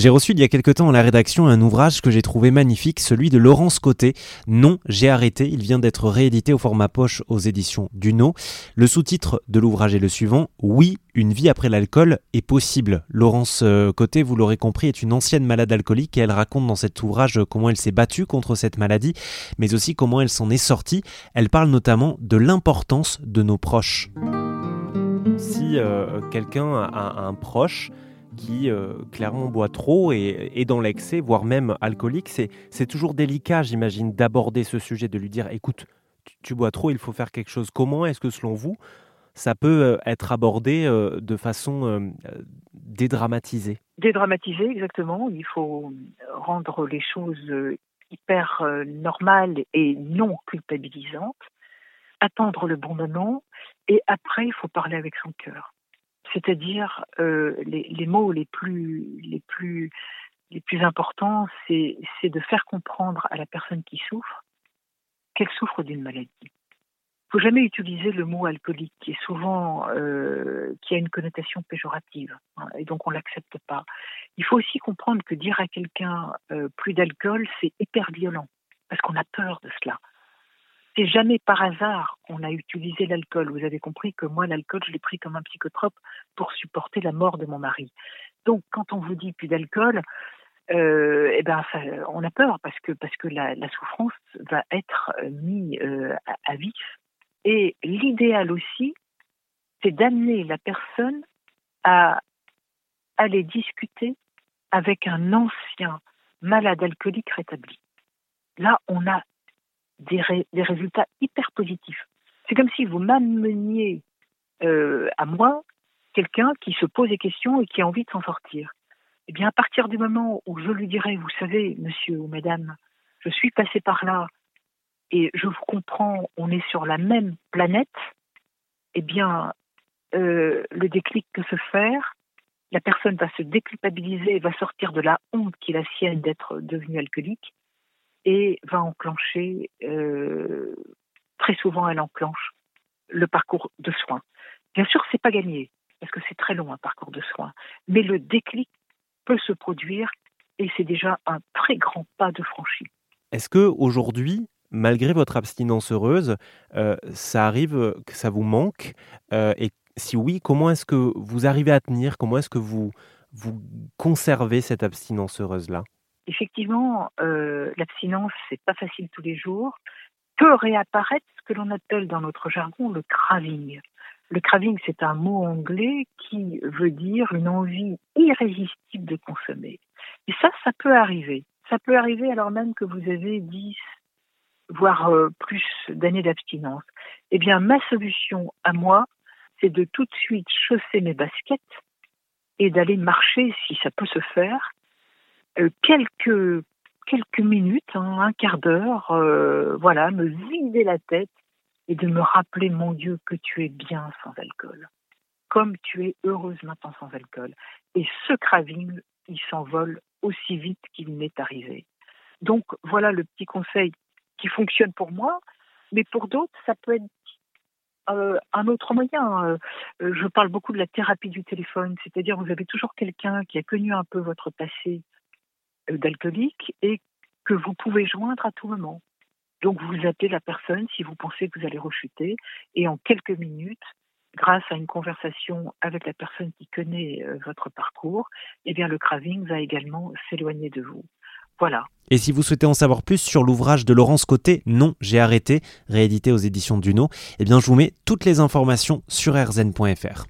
J'ai reçu il y a quelque temps à la rédaction un ouvrage que j'ai trouvé magnifique, celui de Laurence Côté. Non, j'ai arrêté. Il vient d'être réédité au format poche aux éditions Duno. Le sous-titre de l'ouvrage est le suivant Oui, une vie après l'alcool est possible. Laurence euh, Côté, vous l'aurez compris, est une ancienne malade alcoolique et elle raconte dans cet ouvrage comment elle s'est battue contre cette maladie, mais aussi comment elle s'en est sortie. Elle parle notamment de l'importance de nos proches. Si euh, quelqu'un a un proche, qui euh, clairement boit trop et est dans l'excès, voire même alcoolique, c'est toujours délicat, j'imagine, d'aborder ce sujet, de lui dire, écoute, tu, bois trop, il faut faire quelque chose. Comment est-ce que selon vous, ça peut euh, être abordé euh, de façon dédramatisée? Dédramatisée, exactement. Il faut rendre les choses hyper normales et non culpabilisantes, attendre le bon moment, et après, il faut parler avec son cœur c'est-à-dire euh, les, mots les plus, les plus, importants, c'est de faire comprendre à la personne qui souffre qu'elle souffre d'une maladie. Il faut jamais utiliser le mot alcoolique, qui est souvent euh, qui a une connotation péjorative, hein, et donc on l'accepte pas. Il faut aussi comprendre que dire à quelqu'un euh, plus d'alcool, c'est hyper violent, parce qu'on a peur de cela c'est jamais par hasard qu'on a utilisé l'alcool. Vous avez compris que moi, l'alcool, je l'ai pris comme un psychotrope pour supporter la mort de mon mari. Donc, quand on vous dit plus d'alcool, euh, eh ben, on a peur parce que parce que la, souffrance va être mise euh, à, vif. Et l'idéal aussi, c'est d'amener la personne à aller discuter avec un ancien malade alcoolique rétabli. Là, on a des, résultats hyper positifs. C'est comme si vous m'ameniez euh, à moi quelqu'un qui se pose des questions et qui a envie de s'en sortir. Eh bien, à partir du moment où je lui dirais, vous savez, monsieur ou madame, je suis passé par là et je vous comprends, on est sur la même planète, eh bien, euh, le déclic peut se faire, la personne va se déculpabiliser, va sortir de la honte qui est la sienne d'être devenue alcoolique, et va enclencher, euh, très souvent elle enclenche le parcours de soins. Bien sûr, c'est pas gagné, parce que c'est très long un parcours de soins, mais le déclic peut se produire et c'est déjà un très grand pas de franchi. Est-ce que aujourd'hui, malgré votre abstinence heureuse, euh, ça arrive que ça vous manque euh, Et si oui, comment est-ce que vous arrivez à tenir Comment est-ce que vous, vous conservez cette abstinence heureuse-là? Effectivement, euh, l'abstinence, c'est pas facile tous les jours, peut réapparaître ce que l'on appelle dans notre jargon le craving. Le craving, c'est un mot anglais qui veut dire une envie irrésistible de consommer. Et ça, ça peut arriver. Ça peut arriver alors même que vous avez 10, voire euh, plus d'années d'abstinence. Eh bien, ma solution à moi, c'est de tout de suite chausser mes baskets et d'aller marcher, si ça peut se faire, quelques quelques minutes, hein, un quart d'heure, euh, voilà, me vider la tête et de me rappeler, mon Dieu, que tu es bien sans alcool, comme tu es heureuse maintenant sans alcool. Et ce craving, il s'envole aussi vite qu'il m'est arrivé. Donc voilà le petit conseil qui fonctionne pour moi, mais pour d'autres, ça peut être euh, un autre moyen. je parle beaucoup de la thérapie du téléphone, c'est-à-dire vous avez toujours quelqu'un qui a connu un peu votre passé, euh, d'alcoolique et que vous pouvez joindre à tout moment. Donc vous appelez la personne si vous pensez que vous allez rechuter et en quelques minutes, grâce à une conversation avec la personne qui connaît euh, votre parcours, eh bien le craving va également s'éloigner de vous. Voilà. Et si vous souhaitez en savoir plus sur l'ouvrage de Laurence Côté, Non, j'ai arrêté, réédité aux éditions Duno, eh bien je vous mets toutes les informations sur rzn.fr.